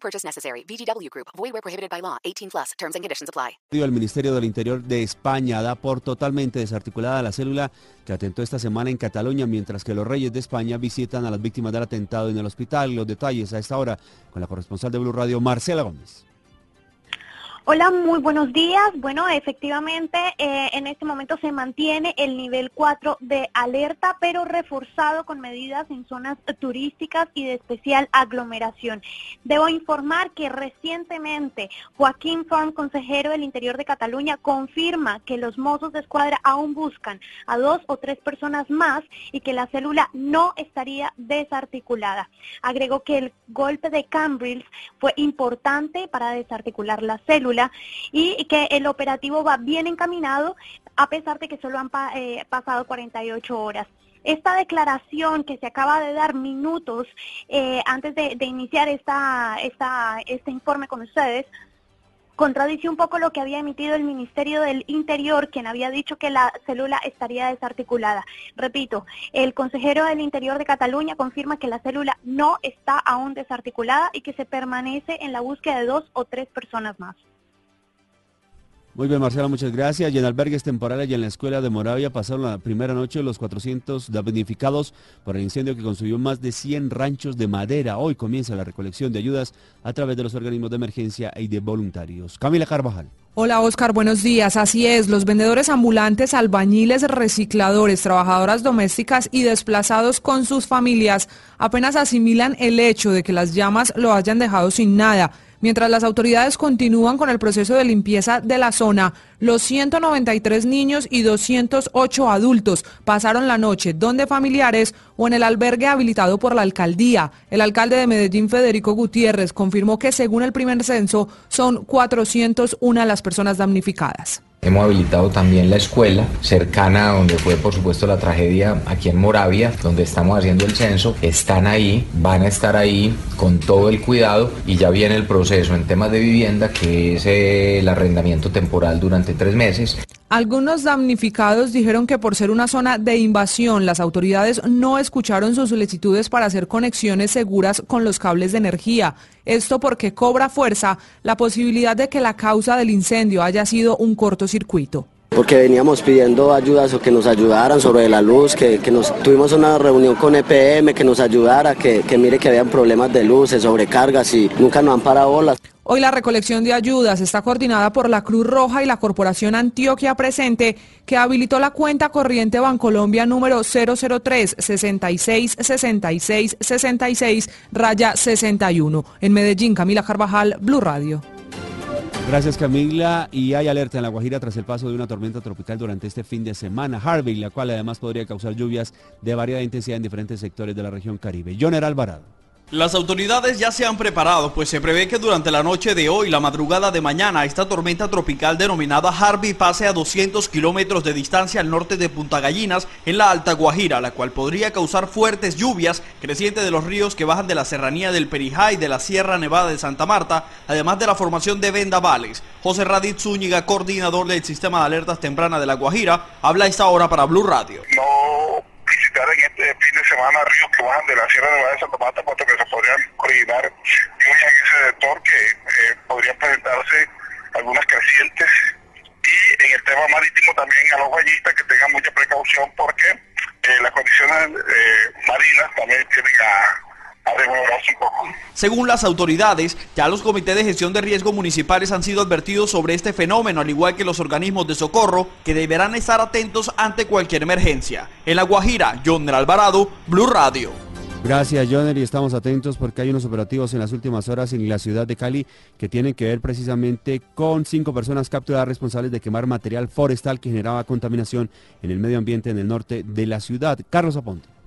Purchase necessary. VGW Group. Void where prohibited by law. 18 plus. Terms and conditions apply. El Ministerio del Interior de España da por totalmente desarticulada la célula que atentó esta semana en Cataluña, mientras que los reyes de España visitan a las víctimas del atentado en el hospital. Los detalles a esta hora con la corresponsal de Blue Radio, Marcela Gómez. Hola, muy buenos días. Bueno, efectivamente, eh, en este momento se mantiene el nivel 4 de alerta, pero reforzado con medidas en zonas turísticas y de especial aglomeración. Debo informar que recientemente Joaquín Form, consejero del Interior de Cataluña, confirma que los mozos de escuadra aún buscan a dos o tres personas más y que la célula no estaría desarticulada. Agregó que el golpe de Cambrils fue importante para desarticular la célula y que el operativo va bien encaminado a pesar de que solo han eh, pasado 48 horas. Esta declaración que se acaba de dar minutos eh, antes de, iniciar esta, esta, este informe con ustedes contradice un poco lo que había emitido el Ministerio del Interior, quien había dicho que la célula estaría desarticulada. Repito, el consejero del Interior de Cataluña confirma que la célula no está aún desarticulada y que se permanece en la búsqueda de dos o tres personas más. Muy bien, Marcela, muchas gracias. Y en albergues temporales y en la escuela de Moravia pasaron la primera noche los 400 damnificados por el incendio que consumió más de 100 ranchos de madera. Hoy comienza la recolección de ayudas a través de los organismos de emergencia y de voluntarios. Camila Carvajal. Hola Oscar, buenos días. Así es, los vendedores ambulantes, albañiles, recicladores, trabajadoras domésticas y desplazados con sus familias apenas asimilan el hecho de que las llamas lo hayan dejado sin nada Mientras las autoridades continúan con el proceso de limpieza de la zona, los 193 niños y 208 adultos pasaron la noche donde familiares o en el albergue habilitado por la alcaldía. El alcalde de Medellín, Federico Gutiérrez, confirmó que según el primer censo son 401 las personas damnificadas. Hemos habilitado también la escuela cercana a donde fue por supuesto la tragedia aquí en Moravia, donde estamos haciendo el censo. Están ahí, van a estar ahí con todo el cuidado y ya viene el proceso en temas de vivienda que es eh, el arrendamiento temporal durante tres meses. Algunos damnificados dijeron que por ser una zona de invasión, las autoridades no escucharon sus solicitudes para hacer conexiones seguras con los cables de energía. Esto porque cobra fuerza la posibilidad de que la causa del incendio haya sido un cortocircuito porque veníamos pidiendo ayudas o que nos ayudaran sobre la luz, que, nos tuvimos una reunión con EPM que nos ayudara, que, que mire que habían problemas de luces, sobrecargas y nunca nos han parado bolas. Hoy la recolección de ayudas está coordinada por la Cruz Roja y la Corporación Antioquia Presente, que habilitó la cuenta corriente Bancolombia número 003 66 66 66 raya 61. En Medellín, Camila Carvajal, Blue Radio. Gracias Camila. Y hay alerta en La Guajira tras el paso de una tormenta tropical durante este fin de semana, Harvey, la cual además podría causar lluvias de variada intensidad en diferentes sectores de la región Caribe. Joner Alvarado. Las autoridades ya se han preparado, pues se prevé que durante la noche de hoy, la madrugada de mañana, esta tormenta tropical denominada Harvey pase a 200 kilómetros de distancia al norte de Punta Gallinas, en la Alta Guajira, la cual podría causar fuertes lluvias crecientes de los ríos que bajan de la serranía del Perijá y de la Sierra Nevada de Santa Marta, además de la formación de vendavales. José Radit Zúñiga, coordinador del Sistema de Alertas Temprana de la Guajira, habla esta hora para Blue Radio. Visitar en este fin de semana ríos que bajan de la Sierra Nevada de Santa Marta, puesto que se podrían originar lluvias en ese sector que eh, podrían presentarse algunas crecientes. Y en el tema marítimo también a los bañistas que tengan mucha precaución porque eh, las condiciones eh, marinas también tienen a según las autoridades, ya los comités de gestión de riesgo municipales han sido advertidos sobre este fenómeno, al igual que los organismos de socorro, que deberán estar atentos ante cualquier emergencia. En La Guajira, John Alvarado, Blue Radio. Gracias, Joner, y estamos atentos porque hay unos operativos en las últimas horas en la ciudad de Cali que tienen que ver precisamente con cinco personas capturadas responsables de quemar material forestal que generaba contaminación en el medio ambiente en el norte de la ciudad. Carlos Aponte.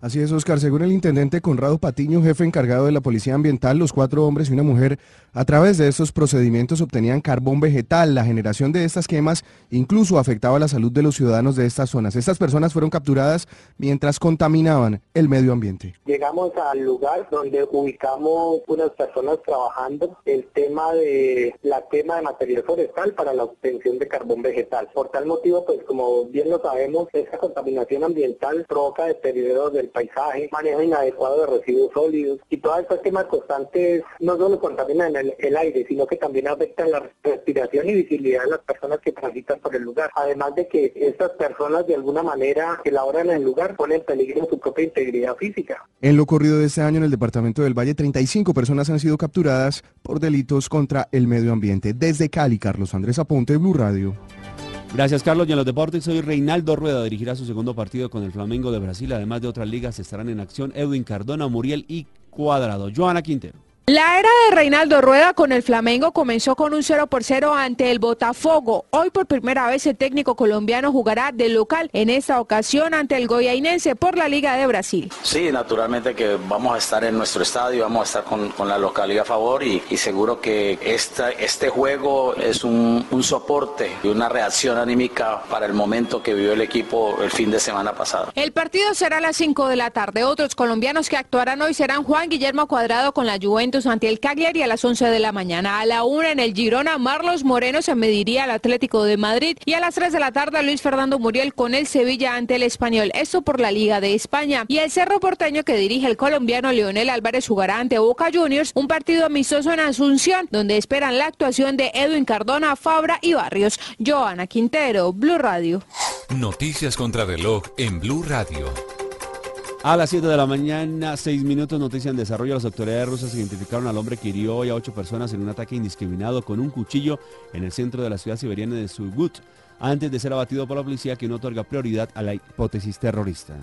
Así es, Oscar. Según el intendente Conrado Patiño, jefe encargado de la Policía Ambiental, los cuatro hombres y una mujer, a través de estos procedimientos obtenían carbón vegetal. La generación de estas quemas incluso afectaba la salud de los ciudadanos de estas zonas. Estas personas fueron capturadas mientras contaminaban el medio ambiente. Llegamos al lugar donde ubicamos unas personas trabajando el tema de la quema de material forestal para la obtención de carbón vegetal. Por tal motivo, pues como bien lo sabemos, esta contaminación ambiental provoca deterioro del paisaje, manejo inadecuado de residuos sólidos y todas estas quemas constantes no solo contaminan el, aire, sino que también afectan la respiración y visibilidad de las personas que transitan por el lugar. Además de que estas personas de alguna manera que laboran en el lugar ponen en peligro su propia integridad física. En lo ocurrido de este año en el departamento del Valle, 35 personas han sido capturadas por delitos contra el medio ambiente. Desde Cali, Carlos Andrés Aponte, Blue Radio. Gracias, Carlos. Y en los deportes, hoy Reinaldo Rueda dirigirá su segundo partido con el Flamengo de Brasil. Además de otras ligas, estarán en acción Edwin Cardona, Muriel y Cuadrado. Joana Quintero. La era de Reinaldo Rueda con el Flamengo comenzó con un 0 por 0 ante el Botafogo. Hoy por primera vez el técnico colombiano jugará de local, en esta ocasión ante el Goyainense por la Liga de Brasil. Sí, naturalmente que vamos a estar en nuestro estadio, vamos a estar con, la localidad a favor y, seguro que esta, este juego es un, un, soporte y una reacción anímica para el momento que vivió el equipo el fin de semana pasado. El partido será a las 5 de la tarde. Otros colombianos que actuarán hoy serán Juan Guillermo Cuadrado con la Juventus ante el Cagliari a las 11 de la mañana. A la 1 en el Girona, Marlos Moreno se mediría al Atlético de Madrid y a las 3 de la tarde Luis Fernando Muriel con el Sevilla ante el Español. Esto por la Liga de España. Y el Cerro Porteño que dirige el colombiano Leonel Álvarez jugará ante Boca Juniors, un partido amistoso en Asunción, donde esperan la actuación de Edwin Cardona, Fabra y Barrios. Joana Quintero, Blue Radio. Noticias contra reloj en Blue Radio. A las 7 de la mañana, 6 minutos, noticia en desarrollo. Las autoridades rusas identificaron al hombre que hirió hoy a 8 personas en un ataque indiscriminado con un cuchillo en el centro de la ciudad siberiana de Surgut, antes de ser abatido por la policía que no otorga prioridad a la hipótesis terrorista.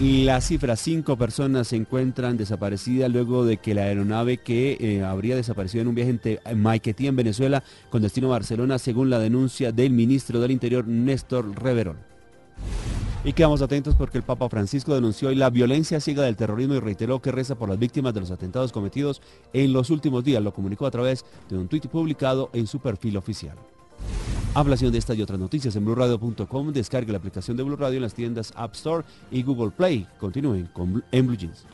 La cifra, 5 personas se encuentran desaparecidas luego de que la aeronave que eh, habría desaparecido en un viaje en Maiquetía, en Venezuela, con destino a Barcelona, según la denuncia del ministro del Interior, Néstor Reverón. Y quedamos atentos porque el Papa Francisco denunció hoy la violencia ciega del terrorismo y reiteró que reza por las víctimas de los atentados cometidos en los últimos días. Lo comunicó a través de un tuit publicado en su perfil oficial. Hablación de estas y otras noticias en BlueRadio.com. Descargue la aplicación de Blue Radio en las tiendas App Store y Google Play. Continúen con, en Blue Jeans.